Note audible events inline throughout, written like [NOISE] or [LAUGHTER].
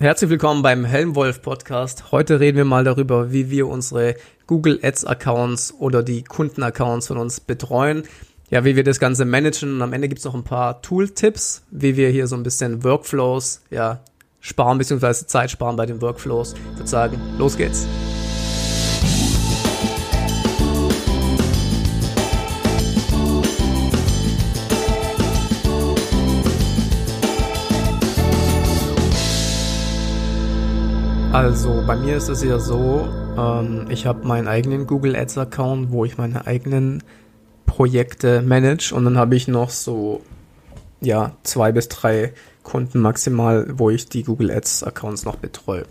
Herzlich willkommen beim Helmwolf Podcast. Heute reden wir mal darüber, wie wir unsere Google Ads Accounts oder die Kundenaccounts von uns betreuen. Ja, wie wir das Ganze managen und am Ende gibt's noch ein paar Tool-Tipps, wie wir hier so ein bisschen Workflows, ja, sparen bzw. Zeit sparen bei den Workflows. Ich würde sagen, los geht's. Also bei mir ist es ja so, ähm, ich habe meinen eigenen Google Ads Account, wo ich meine eigenen Projekte manage und dann habe ich noch so ja zwei bis drei Kunden maximal, wo ich die Google Ads Accounts noch betreue.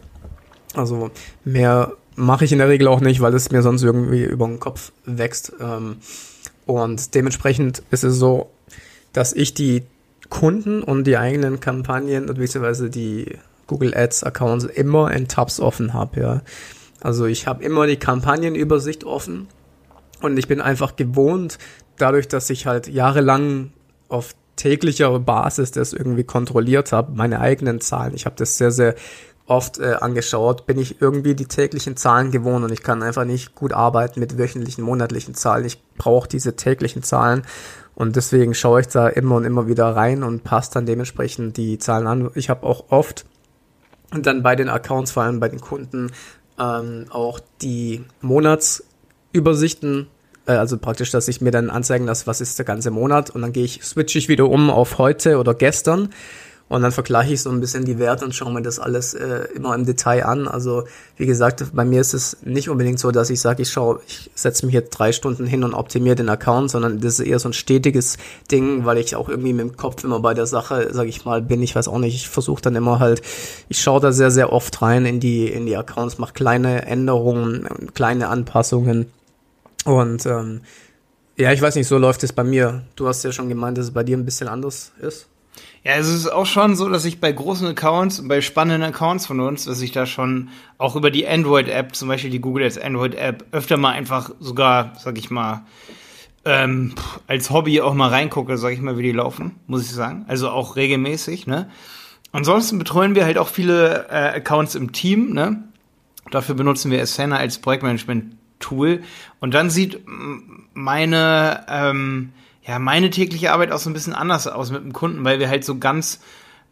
Also mehr mache ich in der Regel auch nicht, weil es mir sonst irgendwie über den Kopf wächst. Ähm, und dementsprechend ist es so, dass ich die Kunden und die eigenen Kampagnen beziehungsweise die Google Ads Accounts immer in Tabs offen habe, ja. Also ich habe immer die Kampagnenübersicht offen und ich bin einfach gewohnt, dadurch, dass ich halt jahrelang auf täglicher Basis das irgendwie kontrolliert habe, meine eigenen Zahlen. Ich habe das sehr, sehr oft äh, angeschaut, bin ich irgendwie die täglichen Zahlen gewohnt und ich kann einfach nicht gut arbeiten mit wöchentlichen, monatlichen Zahlen. Ich brauche diese täglichen Zahlen und deswegen schaue ich da immer und immer wieder rein und passe dann dementsprechend die Zahlen an. Ich habe auch oft und dann bei den Accounts, vor allem bei den Kunden, ähm, auch die Monatsübersichten, äh, also praktisch, dass ich mir dann anzeigen lasse, was ist der ganze Monat. Und dann gehe ich, switche ich wieder um auf heute oder gestern und dann vergleiche ich so ein bisschen die Werte und schaue mir das alles äh, immer im Detail an. Also wie gesagt, bei mir ist es nicht unbedingt so, dass ich sage, ich schaue, ich setze mich jetzt drei Stunden hin und optimiere den Account, sondern das ist eher so ein stetiges Ding, weil ich auch irgendwie mit dem Kopf immer bei der Sache, sage ich mal, bin. Ich weiß auch nicht, ich versuche dann immer halt, ich schaue da sehr, sehr oft rein in die, in die Accounts, mache kleine Änderungen, kleine Anpassungen und ähm, ja, ich weiß nicht, so läuft es bei mir. Du hast ja schon gemeint, dass es bei dir ein bisschen anders ist. Ja, es ist auch schon so, dass ich bei großen Accounts, bei spannenden Accounts von uns, dass ich da schon auch über die Android-App, zum Beispiel die Google Ads Android-App, öfter mal einfach sogar, sag ich mal, ähm, als Hobby auch mal reingucke, sag ich mal, wie die laufen, muss ich sagen. Also auch regelmäßig, ne? Ansonsten betreuen wir halt auch viele äh, Accounts im Team, ne? Dafür benutzen wir Asana als Projektmanagement-Tool. Und dann sieht meine, ähm, ja, meine tägliche Arbeit auch so ein bisschen anders aus mit dem Kunden, weil wir halt so ganz,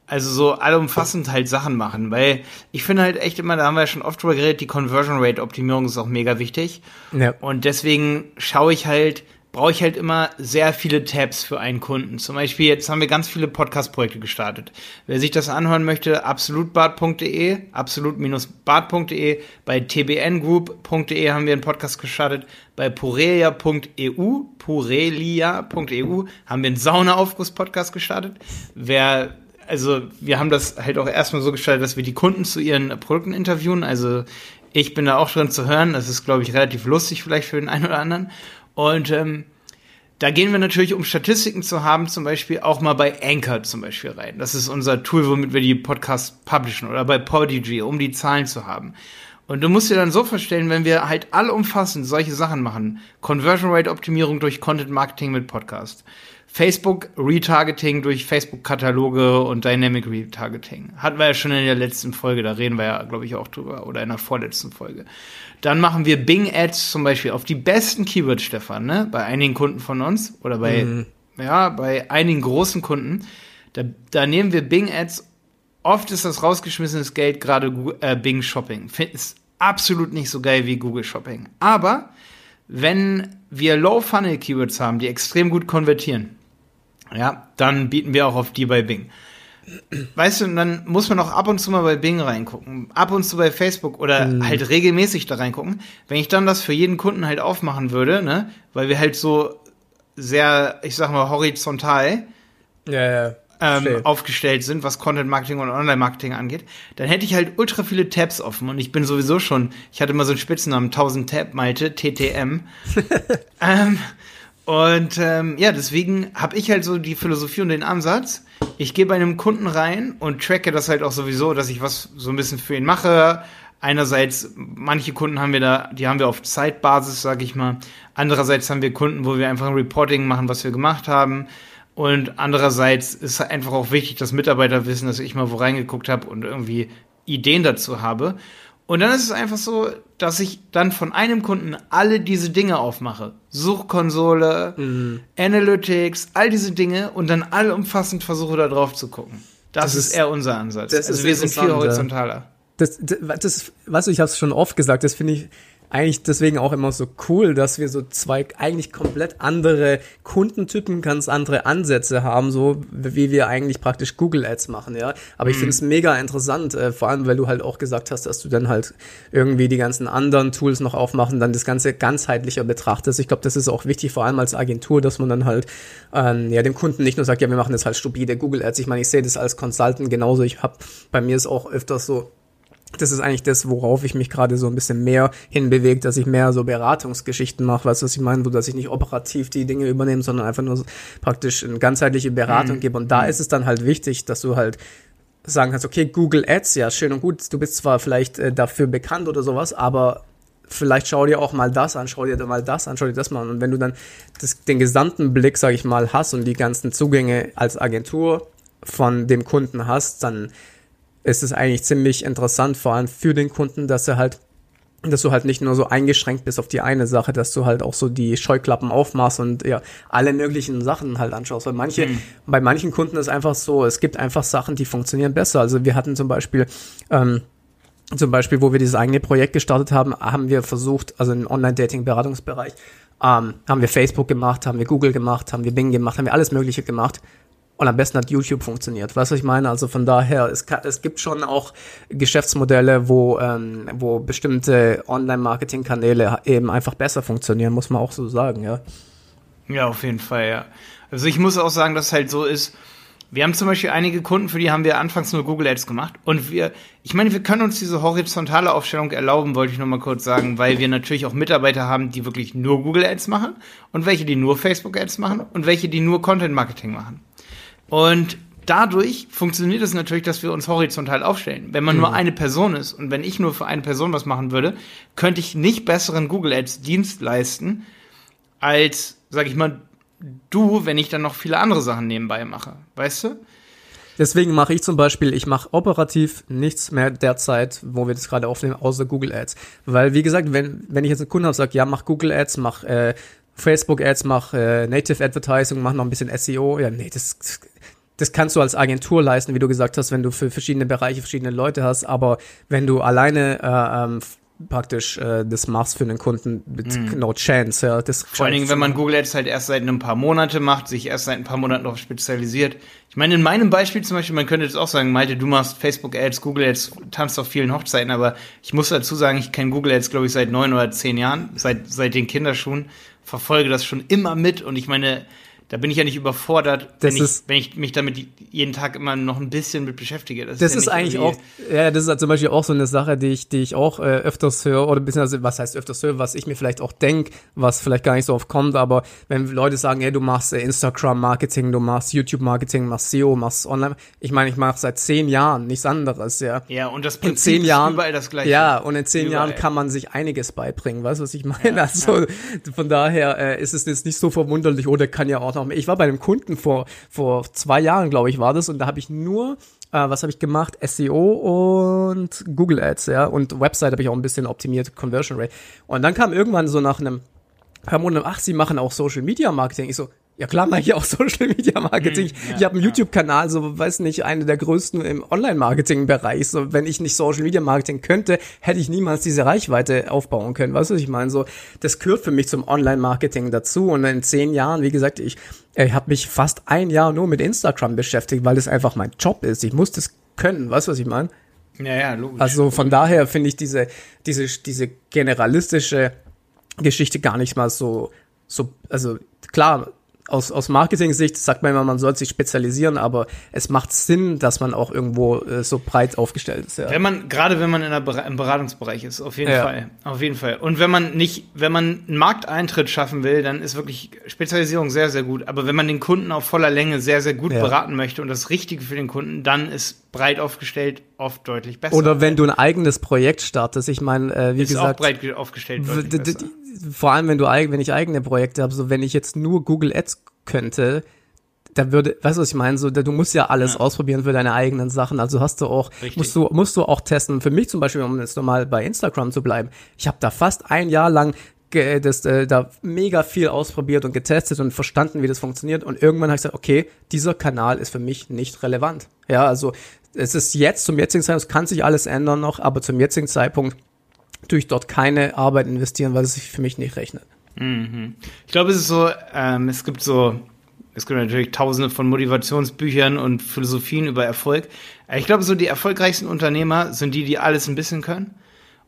also so allumfassend halt Sachen machen, weil ich finde halt echt immer, da haben wir ja schon oft drüber geredet, die Conversion Rate Optimierung ist auch mega wichtig. Ja. Und deswegen schaue ich halt, brauche ich halt immer sehr viele Tabs für einen Kunden. Zum Beispiel, jetzt haben wir ganz viele Podcast-Projekte gestartet. Wer sich das anhören möchte, absolutbad.de, absolut-bad.de, bei tbngroup.de haben wir einen Podcast gestartet, bei purelia.eu, purelia.eu haben wir einen Saunaaufguss-Podcast gestartet. Wer also wir haben das halt auch erstmal so gestaltet, dass wir die Kunden zu ihren Produkten interviewen. Also ich bin da auch drin zu hören. Das ist, glaube ich, relativ lustig vielleicht für den einen oder anderen. Und ähm, da gehen wir natürlich, um Statistiken zu haben, zum Beispiel auch mal bei Anchor zum Beispiel rein. Das ist unser Tool, womit wir die Podcasts publishen oder bei Podigy, um die Zahlen zu haben. Und du musst dir dann so vorstellen, wenn wir halt allumfassend solche Sachen machen, Conversion Rate Optimierung durch Content Marketing mit Podcast, Facebook Retargeting durch Facebook Kataloge und Dynamic Retargeting. Hatten wir ja schon in der letzten Folge, da reden wir ja, glaube ich, auch drüber, oder in der vorletzten Folge. Dann machen wir Bing Ads zum Beispiel auf die besten Keywords, Stefan, ne? Bei einigen Kunden von uns oder bei, mhm. ja, bei einigen großen Kunden. Da, da nehmen wir Bing Ads. Oft ist das rausgeschmissenes Geld gerade äh, Bing Shopping. Ist absolut nicht so geil wie Google Shopping. Aber wenn wir Low Funnel Keywords haben, die extrem gut konvertieren, ja, dann bieten wir auch auf die bei Bing. Weißt du, und dann muss man auch ab und zu mal bei Bing reingucken, ab und zu bei Facebook oder mhm. halt regelmäßig da reingucken. Wenn ich dann das für jeden Kunden halt aufmachen würde, ne, weil wir halt so sehr, ich sag mal, horizontal ja, ja. Ähm, aufgestellt sind, was Content Marketing und Online Marketing angeht, dann hätte ich halt ultra viele Tabs offen und ich bin sowieso schon, ich hatte mal so einen Spitznamen, 1000 Tab Malte, TTM. [LAUGHS] ähm, und ähm, ja, deswegen habe ich halt so die Philosophie und den Ansatz, ich gehe bei einem Kunden rein und tracke das halt auch sowieso, dass ich was so ein bisschen für ihn mache. Einerseits, manche Kunden haben wir da, die haben wir auf Zeitbasis, sage ich mal. Andererseits haben wir Kunden, wo wir einfach ein Reporting machen, was wir gemacht haben. Und andererseits ist einfach auch wichtig, dass Mitarbeiter wissen, dass ich mal wo reingeguckt habe und irgendwie Ideen dazu habe. Und dann ist es einfach so, dass ich dann von einem Kunden alle diese Dinge aufmache. Suchkonsole, mhm. Analytics, all diese Dinge und dann allumfassend versuche da drauf zu gucken. Das, das ist, ist eher unser Ansatz. also wir sind viel horizontaler. Das, das, das, weißt du, ich habe es schon oft gesagt, das finde ich eigentlich deswegen auch immer so cool, dass wir so zwei eigentlich komplett andere Kundentypen, ganz andere Ansätze haben, so wie wir eigentlich praktisch Google Ads machen, ja. Aber ich mhm. finde es mega interessant, äh, vor allem, weil du halt auch gesagt hast, dass du dann halt irgendwie die ganzen anderen Tools noch aufmachen, dann das Ganze ganzheitlicher betrachtest. Ich glaube, das ist auch wichtig, vor allem als Agentur, dass man dann halt ähm, ja dem Kunden nicht nur sagt, ja, wir machen jetzt halt stupide Google Ads. Ich meine, ich sehe das als Consultant genauso. Ich habe bei mir ist auch öfters so das ist eigentlich das, worauf ich mich gerade so ein bisschen mehr hinbewege, dass ich mehr so Beratungsgeschichten mache, weißt du, was ich meine, so dass ich nicht operativ die Dinge übernehme, sondern einfach nur praktisch eine ganzheitliche Beratung mhm. gebe. Und da mhm. ist es dann halt wichtig, dass du halt sagen kannst, okay, Google Ads, ja, schön und gut, du bist zwar vielleicht äh, dafür bekannt oder sowas, aber vielleicht schau dir auch mal das an, schau dir mal das an, schau dir das mal an. Und wenn du dann das, den gesamten Blick, sag ich mal, hast und die ganzen Zugänge als Agentur von dem Kunden hast, dann ist es eigentlich ziemlich interessant, vor allem für den Kunden, dass er halt dass du halt nicht nur so eingeschränkt bist auf die eine Sache, dass du halt auch so die Scheuklappen aufmachst und ja, alle möglichen Sachen halt anschaust. Weil manche, mhm. bei manchen Kunden ist einfach so, es gibt einfach Sachen, die funktionieren besser. Also wir hatten zum Beispiel, ähm, zum Beispiel, wo wir dieses eigene Projekt gestartet haben, haben wir versucht, also im Online-Dating-Beratungsbereich, ähm, haben wir Facebook gemacht, haben wir Google gemacht, haben wir Bing gemacht, haben wir alles Mögliche gemacht. Und am besten hat YouTube funktioniert. Weißt du, was ich meine? Also von daher, es, kann, es gibt schon auch Geschäftsmodelle, wo, ähm, wo bestimmte Online-Marketing-Kanäle eben einfach besser funktionieren, muss man auch so sagen, ja. Ja, auf jeden Fall, ja. Also ich muss auch sagen, dass es halt so ist, wir haben zum Beispiel einige Kunden, für die haben wir anfangs nur Google Ads gemacht. Und wir, ich meine, wir können uns diese horizontale Aufstellung erlauben, wollte ich nur mal kurz sagen, weil wir natürlich auch Mitarbeiter haben, die wirklich nur Google Ads machen und welche, die nur Facebook Ads machen und welche, die nur Content Marketing machen. Und dadurch funktioniert es natürlich, dass wir uns horizontal aufstellen. Wenn man mhm. nur eine Person ist und wenn ich nur für eine Person was machen würde, könnte ich nicht besseren Google Ads Dienst leisten als, sag ich mal, du, wenn ich dann noch viele andere Sachen nebenbei mache. Weißt du? Deswegen mache ich zum Beispiel, ich mache operativ nichts mehr derzeit, wo wir das gerade aufnehmen, außer Google Ads. Weil, wie gesagt, wenn, wenn ich jetzt einen Kunden habe, sage, ja, mach Google Ads, mach äh, Facebook Ads, mach äh, Native Advertising, mach noch ein bisschen SEO, ja, nee, das das kannst du als Agentur leisten, wie du gesagt hast, wenn du für verschiedene Bereiche verschiedene Leute hast, aber wenn du alleine äh, ähm, praktisch äh, das machst für einen Kunden mit mm. no chance. Ja, das Vor allen Dingen, wenn man Google Ads halt erst seit ein paar Monaten macht, sich erst seit ein paar Monaten noch spezialisiert. Ich meine, in meinem Beispiel zum Beispiel, man könnte jetzt auch sagen, Malte, du machst Facebook Ads, Google Ads, tanzt auf vielen Hochzeiten, aber ich muss dazu sagen, ich kenne Google Ads, glaube ich, seit neun oder zehn Jahren, seit, seit den Kinderschuhen, verfolge das schon immer mit und ich meine, da bin ich ja nicht überfordert, wenn, ich, wenn ich mich damit jeden Tag immer noch ein bisschen mit beschäftige. Das, das ist, ja ist eigentlich auch, ja, das ist halt zum Beispiel auch so eine Sache, die ich, die ich auch äh, öfters höre, oder beziehungsweise, was heißt öfters höre, was ich mir vielleicht auch denke, was vielleicht gar nicht so oft kommt, aber wenn Leute sagen, hey, du machst äh, Instagram-Marketing, du machst YouTube-Marketing, machst SEO, machst Online, ich meine, ich mache seit zehn Jahren nichts anderes, ja. Ja, und das Prinzip in zehn Jahren, überall das gleiche. Ja, und in zehn überall. Jahren kann man sich einiges beibringen, weißt du, was ich meine? Ja, also, ja. von daher äh, ist es jetzt nicht so verwunderlich, oder kann ja auch noch, ich war bei einem Kunden, vor, vor zwei Jahren, glaube ich, war das. Und da habe ich nur, äh, was habe ich gemacht? SEO und Google Ads, ja. Und Website habe ich auch ein bisschen optimiert, Conversion Rate. Und dann kam irgendwann so nach einem paar Monaten, ach, sie machen auch Social Media Marketing. Ich so, ja klar, mache ich auch [LAUGHS] Social Media Marketing. Mhm, ja, ich habe einen ja. YouTube-Kanal, so weiß nicht, eine der größten im Online-Marketing-Bereich. So, wenn ich nicht Social Media Marketing könnte, hätte ich niemals diese Reichweite aufbauen können. Weißt du, was ich meine? So, das gehört für mich zum Online-Marketing dazu. Und in zehn Jahren, wie gesagt, ich, ich habe mich fast ein Jahr nur mit Instagram beschäftigt, weil das einfach mein Job ist. Ich muss das können. Weißt du, was ich meine? Ja, ja, logisch. Also von daher finde ich diese, diese, diese generalistische Geschichte gar nicht mal so, so, also klar, aus, aus Marketing-Sicht sagt man immer, man soll sich spezialisieren, aber es macht Sinn, dass man auch irgendwo äh, so breit aufgestellt ist. Ja. Wenn man, gerade wenn man in der, im Beratungsbereich ist, auf jeden ja. Fall. Auf jeden Fall. Und wenn man nicht, wenn man einen Markteintritt schaffen will, dann ist wirklich Spezialisierung sehr, sehr gut. Aber wenn man den Kunden auf voller Länge sehr, sehr gut ja. beraten möchte und das Richtige für den Kunden, dann ist breit aufgestellt oft deutlich besser. Oder wenn du ein eigenes Projekt startest. Ich meine, äh, wie ist gesagt. Auch breit aufgestellt. Vor allem, wenn du wenn ich eigene Projekte habe, so wenn ich jetzt nur Google Ads könnte, da würde, weißt du, was ich meine? So, da, du musst ja alles Ja. ausprobieren für deine eigenen Sachen. Also hast du auch, Richtig. musst du, musst du auch testen. Für mich zum Beispiel, um jetzt nochmal bei Instagram zu bleiben, ich habe da fast ein Jahr lang das, äh, da mega viel ausprobiert und getestet und verstanden, wie das funktioniert. Und irgendwann habe ich gesagt, okay, dieser Kanal ist für mich nicht relevant. Ja, also es ist jetzt zum jetzigen Zeitpunkt, es kann sich alles ändern noch, aber zum jetzigen Zeitpunkt tue ich dort keine Arbeit investieren, weil es sich für mich nicht rechnet. Ich glaube, es ist so, ähm, es gibt so, es gibt natürlich tausende von Motivationsbüchern und Philosophien über Erfolg. Aber Ich glaube, so die erfolgreichsten Unternehmer sind die, die alles ein bisschen können.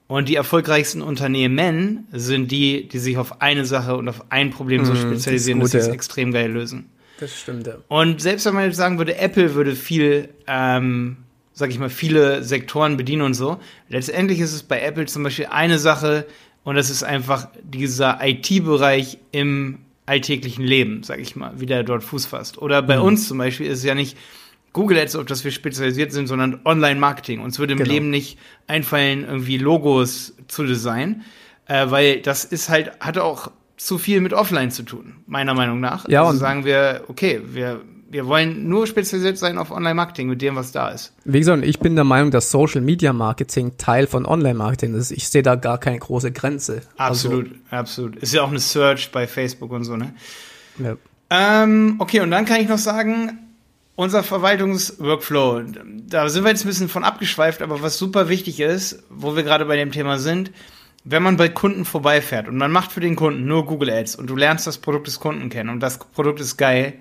Und die erfolgreichsten Unternehmen sind die, die sich auf eine Sache und auf ein Problem so das ist spezialisieren, gut, dass sie es extrem geil lösen. Das stimmt, ja. Und selbst wenn man jetzt sagen würde, Apple würde viel, ähm, sag ich mal, viele Sektoren bedienen und so, letztendlich ist es bei Apple zum Beispiel eine Sache und das ist einfach dieser IT-Bereich im alltäglichen Leben, sag ich mal, wie der dort Fuß fasst. Oder bei uns zum Beispiel ist es ja nicht Google Ads, auf das wir spezialisiert sind, sondern Online-Marketing. Uns würde im Genau. Leben nicht einfallen, irgendwie Logos zu designen, äh, weil das ist halt, hat auch zu viel mit Offline zu tun, meiner Meinung nach. Ja, also und- sagen wir, okay, wir, wir wollen nur spezialisiert sein auf Online-Marketing mit dem, was da ist. Wie gesagt, ich bin der Meinung, dass Social Media Marketing Teil von Online Marketing ist. Ich sehe da gar keine große Grenze. Absolut, absolut. Ist ja auch eine Search bei Facebook und so, ne? Also, ja. Ähm, okay, und dann kann ich noch sagen, unser Verwaltungsworkflow, da sind wir jetzt ein bisschen von abgeschweift, aber was super wichtig ist, wo wir gerade bei dem Thema sind, wenn man bei Kunden vorbeifährt und man macht für den Kunden nur Google Ads und du lernst das Produkt des Kunden kennen und das Produkt ist geil,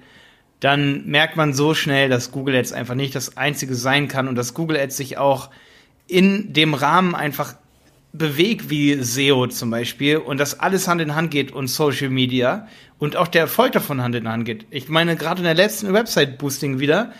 dann merkt man so schnell, dass Google Ads einfach nicht das einzige sein kann und dass Google Ads sich auch in dem Rahmen einfach bewegt wie SEO zum Beispiel und dass alles Hand in Hand geht und Social Media und auch der Erfolg davon Hand in Hand geht. Ich meine, gerade in der letzten Website-Boosting wieder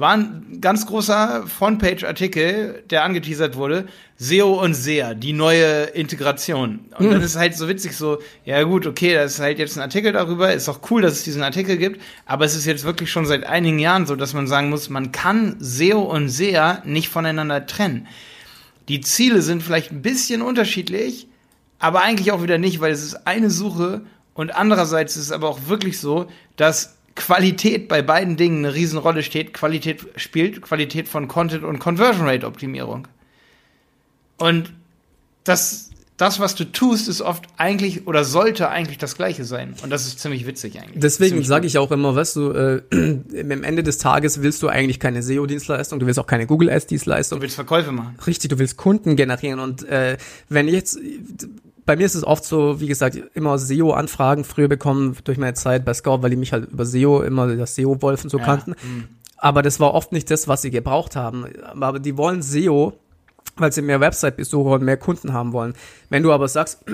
war ein ganz großer Frontpage-Artikel, der angeteasert wurde, SEO und SEA, die neue Integration. Und dann ist halt so witzig so, ja gut, okay, das ist halt jetzt ein Artikel darüber, ist auch cool, dass es diesen Artikel gibt, aber es ist jetzt wirklich schon seit einigen Jahren so, dass man sagen muss, man kann SEO und SEA nicht voneinander trennen. Die Ziele sind vielleicht ein bisschen unterschiedlich, aber eigentlich auch wieder nicht, weil es ist eine Suche. Und andererseits ist es aber auch wirklich so, dass Qualität bei beiden Dingen eine Riesenrolle steht. Qualität spielt Qualität von Content und Conversion Rate Optimierung. Und das, das, was du tust, ist oft eigentlich oder sollte eigentlich das Gleiche sein. Und das ist ziemlich witzig eigentlich. Deswegen sage ich auch immer, weißt du, äh, [CLEARS THROAT] am Ende des Tages willst du eigentlich keine SEO-Dienstleistung, du willst auch keine Google Du Ads-Dienstleistung. willst Verkäufe machen. Richtig, du willst Kunden generieren und äh, wenn ich jetzt bei mir ist es oft so, wie gesagt, immer SEO-Anfragen früher bekommen durch meine Zeit bei Scout, weil die mich halt über SEO immer das SEO-Wolf und so Ja, kannten. mm. Aber das war oft nicht das, was sie gebraucht haben. Aber die wollen SEO, weil sie mehr Website-Besucher und mehr Kunden haben wollen. Wenn du aber sagst,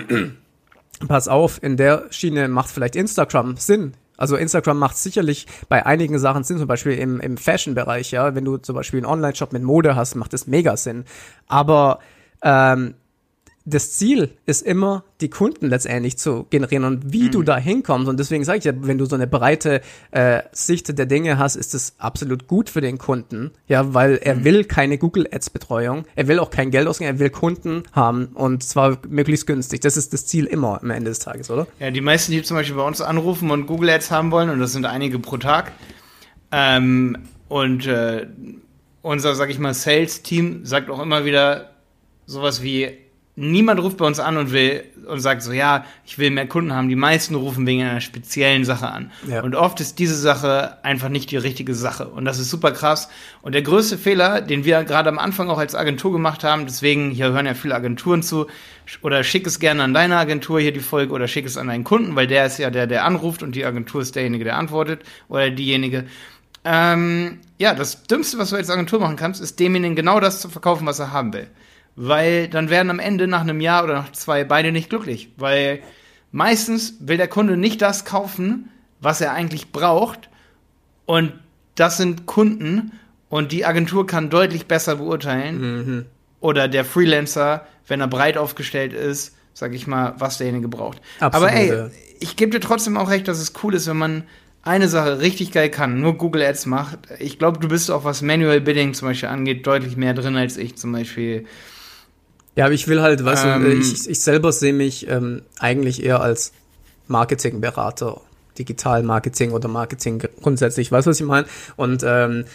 [CLEARS THROAT] pass auf, in der Schiene macht vielleicht Instagram Sinn. Also Instagram macht sicherlich bei einigen Sachen Sinn, zum Beispiel im, im Fashion-Bereich, ja. Wenn du zum Beispiel einen Online-Shop mit Mode hast, macht das mega Sinn. Aber ähm, das Ziel ist immer, die Kunden letztendlich zu generieren und wie du da hinkommst. Und deswegen sage ich ja, wenn du so eine breite äh, Sicht der Dinge hast, ist es absolut gut für den Kunden. Ja, weil er will keine Google Ads Betreuung. Er will auch kein Geld ausgeben. Er will Kunden haben und zwar möglichst günstig. Das ist das Ziel immer am Ende des Tages, oder? Ja, die meisten, die zum Beispiel bei uns anrufen und Google Ads haben wollen, und das sind einige pro Tag, ähm, und äh, unser, sag ich mal, Sales-Team sagt auch immer wieder sowas wie, niemand ruft bei uns an und will und sagt so, ja, ich will mehr Kunden haben. Die meisten rufen wegen einer speziellen Sache an. Ja. Und oft ist diese Sache einfach nicht die richtige Sache. Und das ist super krass. Und der größte Fehler, den wir gerade am Anfang auch als Agentur gemacht haben, deswegen, hier hören ja viele Agenturen zu, oder schick es gerne an deine Agentur hier die Folge oder schick es an deinen Kunden, weil der ist ja der, der anruft und die Agentur ist derjenige, der antwortet oder diejenige. Ähm, ja, das Dümmste, was du als Agentur machen kannst, ist demjenigen genau das zu verkaufen, was er haben will. Weil dann werden am Ende nach einem Jahr oder nach zwei beide nicht glücklich. Weil meistens will der Kunde nicht das kaufen, was er eigentlich braucht. Und das sind Kunden und die Agentur kann deutlich besser beurteilen. Oder der Freelancer, wenn er breit aufgestellt ist, sag ich mal, was derjenige braucht. Absolut, Aber ey, ich gebe dir trotzdem auch recht, dass es cool ist, wenn man eine Sache richtig geil kann, nur Google Ads macht. Ich glaube, du bist auch, was Manual Bidding zum Beispiel angeht, deutlich mehr drin als ich zum Beispiel. Ja, aber ich will halt, weißt Ähm. du, ich, ich selber sehe mich ähm, eigentlich eher als Marketingberater. Digital-Marketing oder Marketing grundsätzlich, weißt du, was ich meine? Und ähm,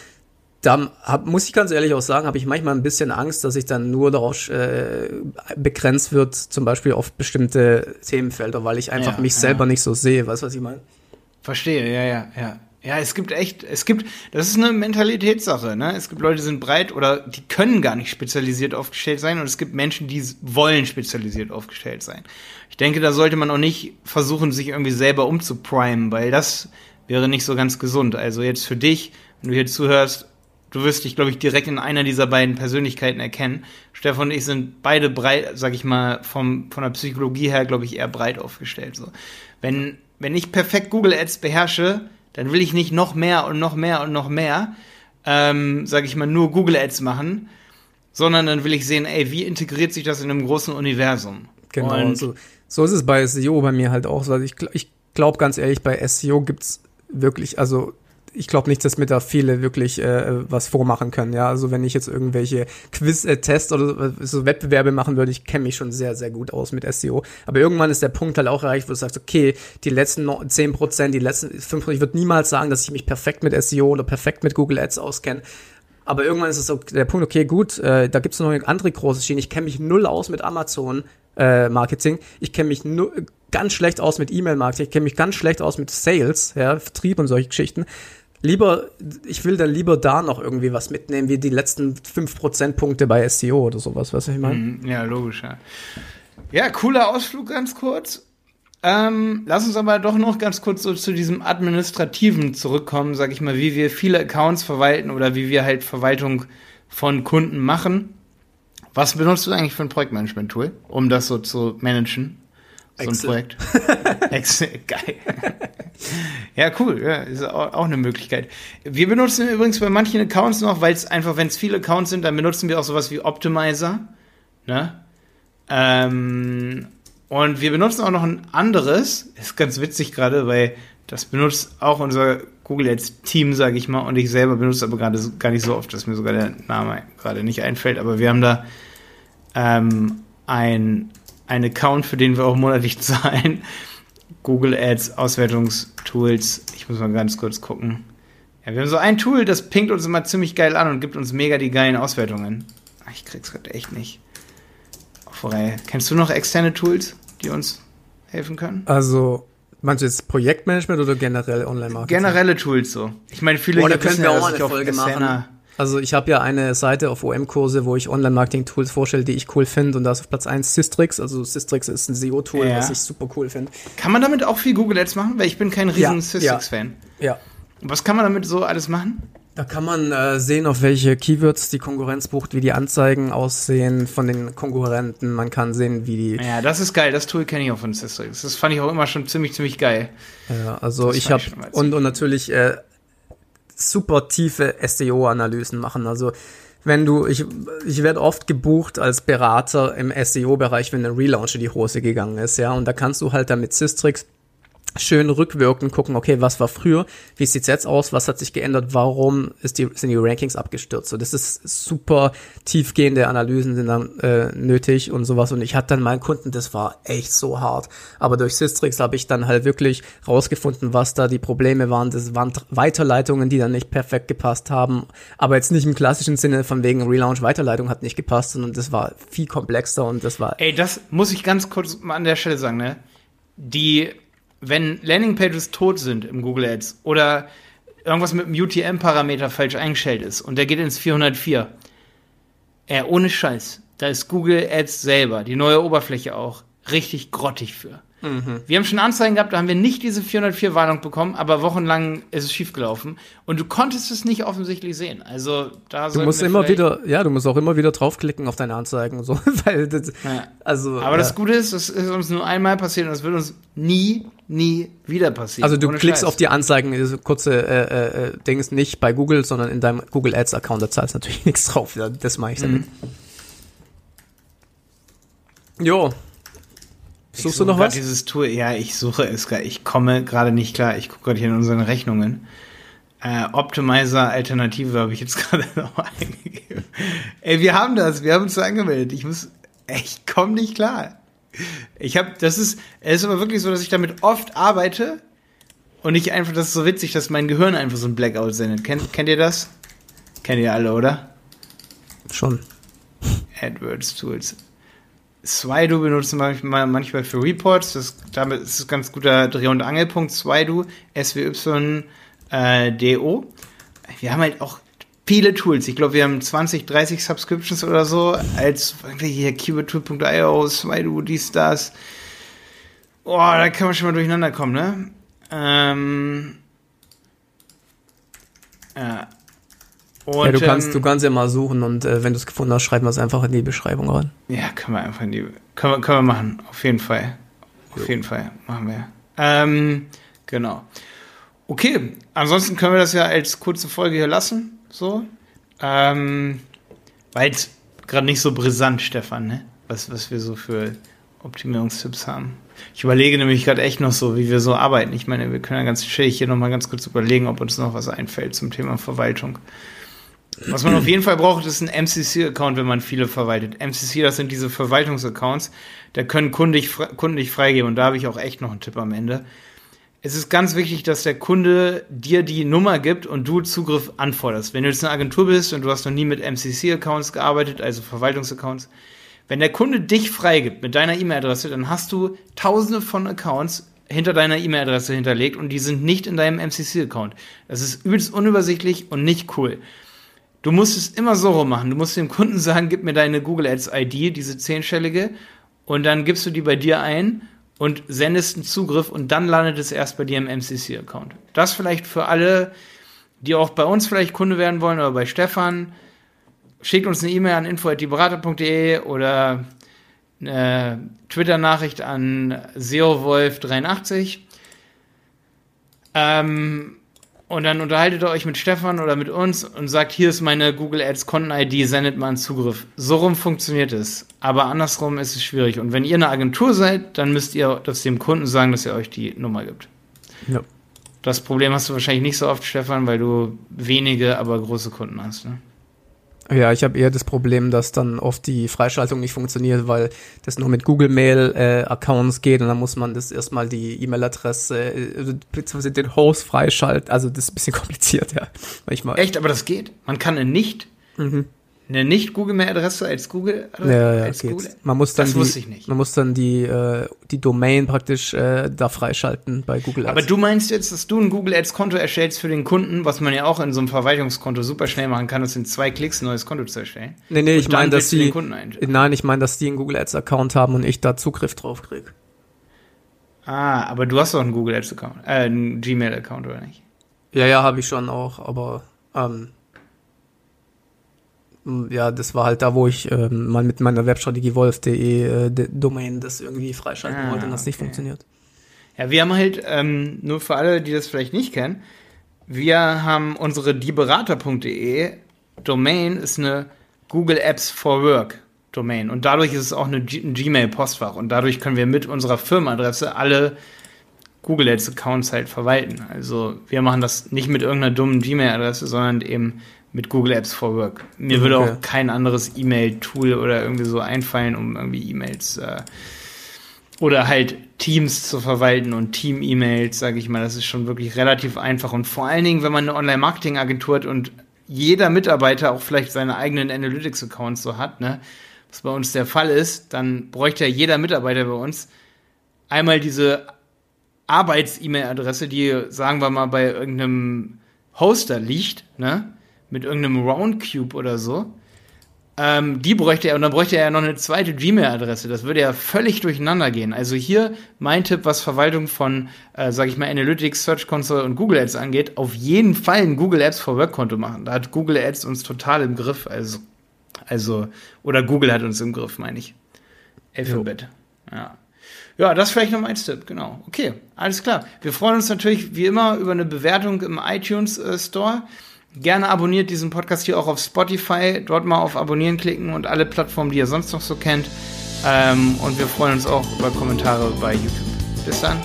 da hab, muss ich ganz ehrlich auch sagen, habe ich manchmal ein bisschen Angst, dass ich dann nur darauf äh, begrenzt wird, zum Beispiel auf bestimmte Themenfelder, weil ich einfach ja, mich ja. selber nicht so sehe. Weißt du, was ich meine? Verstehe, ja, ja, ja. Ja, es gibt echt, es gibt, das ist eine Mentalitätssache, ne? Es gibt Leute, die sind breit oder die können gar nicht spezialisiert aufgestellt sein und es gibt Menschen, die wollen spezialisiert aufgestellt sein. Ich denke, da sollte man auch nicht versuchen, sich irgendwie selber umzuprimen, weil das wäre nicht so ganz gesund. Also jetzt für dich, wenn du hier zuhörst, du wirst dich, glaube ich, direkt in einer dieser beiden Persönlichkeiten erkennen. Stefan und ich sind beide breit, sag ich mal, vom, von der Psychologie her, glaube ich, eher breit aufgestellt. So. Wenn, wenn ich perfekt Google Ads beherrsche, dann will ich nicht noch mehr und noch mehr und noch mehr, ähm, sage ich mal, nur Google Ads machen, sondern dann will ich sehen, ey, wie integriert sich das in einem großen Universum? Genau, und so, so ist es bei SEO bei mir halt auch. Also ich, ich glaube ganz ehrlich, bei SEO gibt's wirklich, also ich glaube nicht, dass mir da viele wirklich äh, was vormachen können. Ja, also wenn ich jetzt irgendwelche Quiz-Tests oder so Wettbewerbe machen würde, ich kenne mich schon sehr, sehr gut aus mit SEO. Aber irgendwann ist der Punkt halt auch erreicht, wo du sagst, okay, die letzten 10 Prozent, die letzten 5 ich würde niemals sagen, dass ich mich perfekt mit SEO oder perfekt mit Google Ads auskenne. Aber irgendwann ist es so der Punkt, okay, gut, äh, da gibt es noch eine andere große Schiene. Ich kenne mich null aus mit Amazon äh, Marketing. Ich kenne mich nur ganz schlecht aus mit E-Mail-Marketing. Ich kenne mich ganz schlecht aus mit Sales, ja, Vertrieb und solche Geschichten lieber, ich will dann lieber da noch irgendwie was mitnehmen, wie die letzten 5 Prozentpunkte bei SEO oder sowas, was ich meine. Mhm, ja, logisch, ja. Ja, cooler Ausflug ganz kurz. Ähm, lass uns aber doch noch ganz kurz so zu diesem Administrativen zurückkommen, sag ich mal, wie wir viele Accounts verwalten oder wie wir halt Verwaltung von Kunden machen. Was benutzt du eigentlich für ein Projektmanagement-Tool, um das so zu managen? So ein Projekt. [LAUGHS] Excel, geil. ja, cool. Ja, ist auch eine Möglichkeit. Wir benutzen übrigens bei manchen Accounts noch, weil es einfach, wenn es viele Accounts sind, dann benutzen wir auch sowas wie Optimizer. Ne? Ähm, und wir benutzen auch noch ein anderes. Ist ganz witzig gerade, weil das benutzt auch unser Google Ads Team, sage ich mal, und ich selber benutze aber gerade gar nicht so oft, dass mir sogar der Name gerade nicht einfällt. Aber wir haben da ähm, ein ein Account, für den wir auch monatlich [LAUGHS] zahlen. Google Ads, Auswertungstools. Ich muss mal ganz kurz gucken. Ja, wir haben so ein Tool, das pinkt uns immer ziemlich geil an und gibt uns mega die geilen Auswertungen. Ach, ich krieg's gerade echt nicht. Vorher. Kennst du noch externe Tools, die uns helfen können? Also, meinst du jetzt Projektmanagement oder generell Online-Marketing? Generelle Tools so. Ich meine, viele Boah, da können wir auch eine Folge machen. Also ich habe ja eine Seite auf OM-Kurse, wo ich Online-Marketing-Tools vorstelle, die ich cool finde. Und da ist auf Platz 1 Systrix. Also Systrix ist ein SEO-Tool, ja. was ich super cool finde. Kann man damit auch viel Google Ads machen? Weil ich bin kein riesen ja, Systrix-Fan. Ja. Was kann man damit so alles machen? Da kann man äh, sehen, auf welche Keywords die Konkurrenz bucht, wie die Anzeigen aussehen von den Konkurrenten. Man kann sehen, wie die. Ja, das ist geil. Das Tool kenne ich auch von Systrix. Das fand ich auch immer schon ziemlich, ziemlich geil. Ja, also das ich habe und, und natürlich äh, super tiefe SEO-Analysen machen. Also wenn du, ich, ich werde oft gebucht als Berater im SEO-Bereich, wenn ein Relaunch in die Hose gegangen ist, ja, und da kannst du halt damit Systrix schön rückwirkend gucken, okay, was war früher, wie sieht's jetzt aus, was hat sich geändert, warum ist die, sind die Rankings abgestürzt. So, das ist super tiefgehende Analysen sind dann äh, nötig und sowas. Und ich hatte dann meinen Kunden, das war echt so hart. Aber durch Systrix habe ich dann halt wirklich rausgefunden, was da die Probleme waren. Das waren Weiterleitungen, die dann nicht perfekt gepasst haben. Aber jetzt nicht im klassischen Sinne von wegen Relaunch Weiterleitung hat nicht gepasst, sondern das war viel komplexer und das war. Ey, das muss ich ganz kurz mal an der Stelle sagen, ne? Die wenn Landingpages tot sind im Google Ads oder irgendwas mit dem UTM-Parameter falsch eingestellt ist und der geht ins 404, äh, ohne Scheiß, da ist Google Ads selber, die neue Oberfläche auch, richtig grottig für. Mhm. Wir haben schon Anzeigen gehabt, da haben wir nicht diese 404-Warnung bekommen, aber wochenlang ist es schiefgelaufen. Und du konntest es nicht offensichtlich sehen. Also da Du musst immer wieder, ja, du musst auch immer wieder draufklicken auf deine Anzeigen. So, [LAUGHS] weil das, ja. also, aber ja. das Gute ist, es ist uns nur einmal passiert und es wird uns nie, nie wieder passieren. Also du klickst Scheiß. auf die Anzeigen, diese kurze äh, äh, äh Dings nicht bei Google, sondern in deinem Google Ads Account, da zahlst du natürlich [LAUGHS] nichts drauf. Das mache ich damit. Mhm. Jo, Suchst du noch was? Dieses Tool, ja, ich suche es gerade. Ich komme gerade nicht klar. Ich gucke gerade hier in unseren Rechnungen. Äh, Optimizer Alternative habe ich jetzt [LAUGHS] gerade noch eingegeben. Ey, wir haben das. Wir haben uns angemeldet. Ich muss, ich komme nicht klar. Ich habe, das ist, es ist aber wirklich so, dass ich damit oft arbeite und ich einfach, das ist so witzig, dass mein Gehirn einfach so ein Blackout sendet. Kennt, kennt ihr das? Kennt ihr alle, oder? Schon. AdWords Tools. Swido benutzen wir manchmal für Reports. Das, damit ist es ganz guter Dreh- und Angelpunkt. Swido, SWY, äh, DO. Wir haben halt auch viele Tools. Ich glaube, wir haben 20, 30 Subscriptions oder so. Als hier keywordtool.io, Swido, dies, das. Boah, da kann man schon mal durcheinander kommen, ne? Ähm, ja. Und, ja, du kannst, ähm, du kannst ja mal suchen und äh, wenn du es gefunden hast, schreiben wir es einfach in die Beschreibung rein. Ja, können wir einfach in die, können wir, können wir machen, auf jeden Fall. Auf jo. jeden Fall machen wir. Ähm, genau. Okay, ansonsten können wir das ja als kurze Folge hier lassen, so. Ähm, weil es gerade nicht so brisant, Stefan, ne? Was, was wir so für Optimierungstipps haben. Ich überlege nämlich gerade echt noch so, wie wir so arbeiten. Ich meine, wir können ja ganz chillig hier nochmal ganz kurz überlegen, ob uns noch was einfällt zum Thema Verwaltung. Was man auf jeden Fall braucht, ist ein MCC-Account, wenn man viele verwaltet. MCC, das sind diese Verwaltungsaccounts. Da können Kunden dich freigeben. Und da habe ich auch echt noch einen Tipp am Ende. Es ist ganz wichtig, dass der Kunde dir die Nummer gibt und du Zugriff anforderst. Wenn du jetzt eine Agentur bist und du hast noch nie mit MCC-Accounts gearbeitet, also Verwaltungsaccounts, wenn der Kunde dich freigibt mit deiner E-Mail-Adresse, dann hast du tausende von Accounts hinter deiner E-Mail-Adresse hinterlegt und die sind nicht in deinem MCC-Account. Das ist übelst unübersichtlich und nicht cool. Du musst es immer so rum machen. Du musst dem Kunden sagen, gib mir deine Google Ads ID, diese zehnstellige, und dann gibst du die bei dir ein und sendest einen Zugriff und dann landet es erst bei dir im MCC-Account. Das vielleicht für alle, die auch bei uns vielleicht Kunde werden wollen oder bei Stefan. Schickt uns eine E-Mail an info.dieberater.de oder eine Twitter-Nachricht an SEOWolf83. Ähm, und dann unterhaltet ihr euch mit Stefan oder mit uns und sagt, hier ist meine Google Ads Konten-ID, sendet mal einen Zugriff. So rum funktioniert es. Aber andersrum ist es schwierig. Und wenn ihr eine Agentur seid, dann müsst ihr das dem Kunden sagen, dass er euch die Nummer gibt. Ja. Das Problem hast du wahrscheinlich nicht so oft, Stefan, weil du wenige, aber große Kunden hast. Ne? Ja, ich habe eher das Problem, dass dann oft die Freischaltung nicht funktioniert, weil das nur mit Google Mail äh, Accounts geht und dann muss man das erstmal die E-Mail-Adresse äh, beziehungsweise den Host freischalten. Also das ist ein bisschen [LAUGHS] kompliziert, ja. Manchmal. Echt, aber das geht. Man kann nicht mhm eine nicht Google Mail Adresse als Google Adresse ja, ja, als Google? Man muss dann das die, wusste ich nicht. Man muss dann die äh, die Domain praktisch äh, da freischalten bei Google Ads. Aber du meinst jetzt, dass du ein Google Ads Konto erstellst für den Kunden, was man ja auch in so einem Verwaltungskonto super schnell machen kann, das in zwei Klicks ein neues Konto zu erstellen. Nee, nee, ich meine, dass die Nein, ich meine, dass die einen Google Ads Account haben und ich da Zugriff drauf kriege. Ah, aber du hast doch einen Google Ads Account, äh, einen Gmail Account oder nicht? Ja, ja, habe ich schon auch, aber ähm, ja, das war halt da, wo ich ähm, mal mit meiner Webstrategie wolf.de äh, Domain das irgendwie freischalten ah, wollte und das okay. nicht funktioniert. Ja, wir haben halt, ähm, nur für alle, die das vielleicht nicht kennen, wir haben unsere dieberater.de Domain ist eine Google Apps for Work Domain und dadurch ist es auch eine G ein Gmail Postfach und dadurch können wir mit unserer Firmenadresse alle Google Ads Accounts halt verwalten. Also wir machen das nicht mit irgendeiner dummen Gmail Adresse, sondern eben mit Google Apps for Work. Mir okay. würde auch kein anderes E-Mail-Tool oder irgendwie so einfallen, um irgendwie E-Mails äh, oder halt Teams zu verwalten und Team-E-Mails, sage ich mal. Das ist schon wirklich relativ einfach. Und vor allen Dingen, wenn man eine Online-Marketing-Agentur hat und jeder Mitarbeiter auch vielleicht seine eigenen Analytics-Accounts so hat, ne, was bei uns der Fall ist, dann bräuchte ja jeder Mitarbeiter bei uns einmal diese Arbeits-E-Mail-Adresse, die, sagen wir mal, bei irgendeinem Hoster liegt, ne? Mit irgendeinem Roundcube oder so. Ähm, die bräuchte er, und dann bräuchte er ja noch eine zweite Gmail-Adresse. Das würde ja völlig durcheinander gehen. Also hier mein Tipp, was Verwaltung von, äh, sag ich mal, Analytics, Search Console und Google Ads angeht, auf jeden Fall ein Google Ads for Work Konto machen. Da hat Google Ads uns total im Griff. Also, also, oder Google hat uns im Griff, meine ich. Alphabet. Ja. Ja, das ist vielleicht noch mein Tipp, genau. Okay, alles klar. Wir freuen uns natürlich wie immer über eine Bewertung im iTunes äh, Store. Gerne abonniert diesen Podcast hier auch auf Spotify. Dort mal auf Abonnieren klicken und alle Plattformen, die ihr sonst noch so kennt. Ähm, und wir freuen uns auch über Kommentare bei YouTube. Bis dann.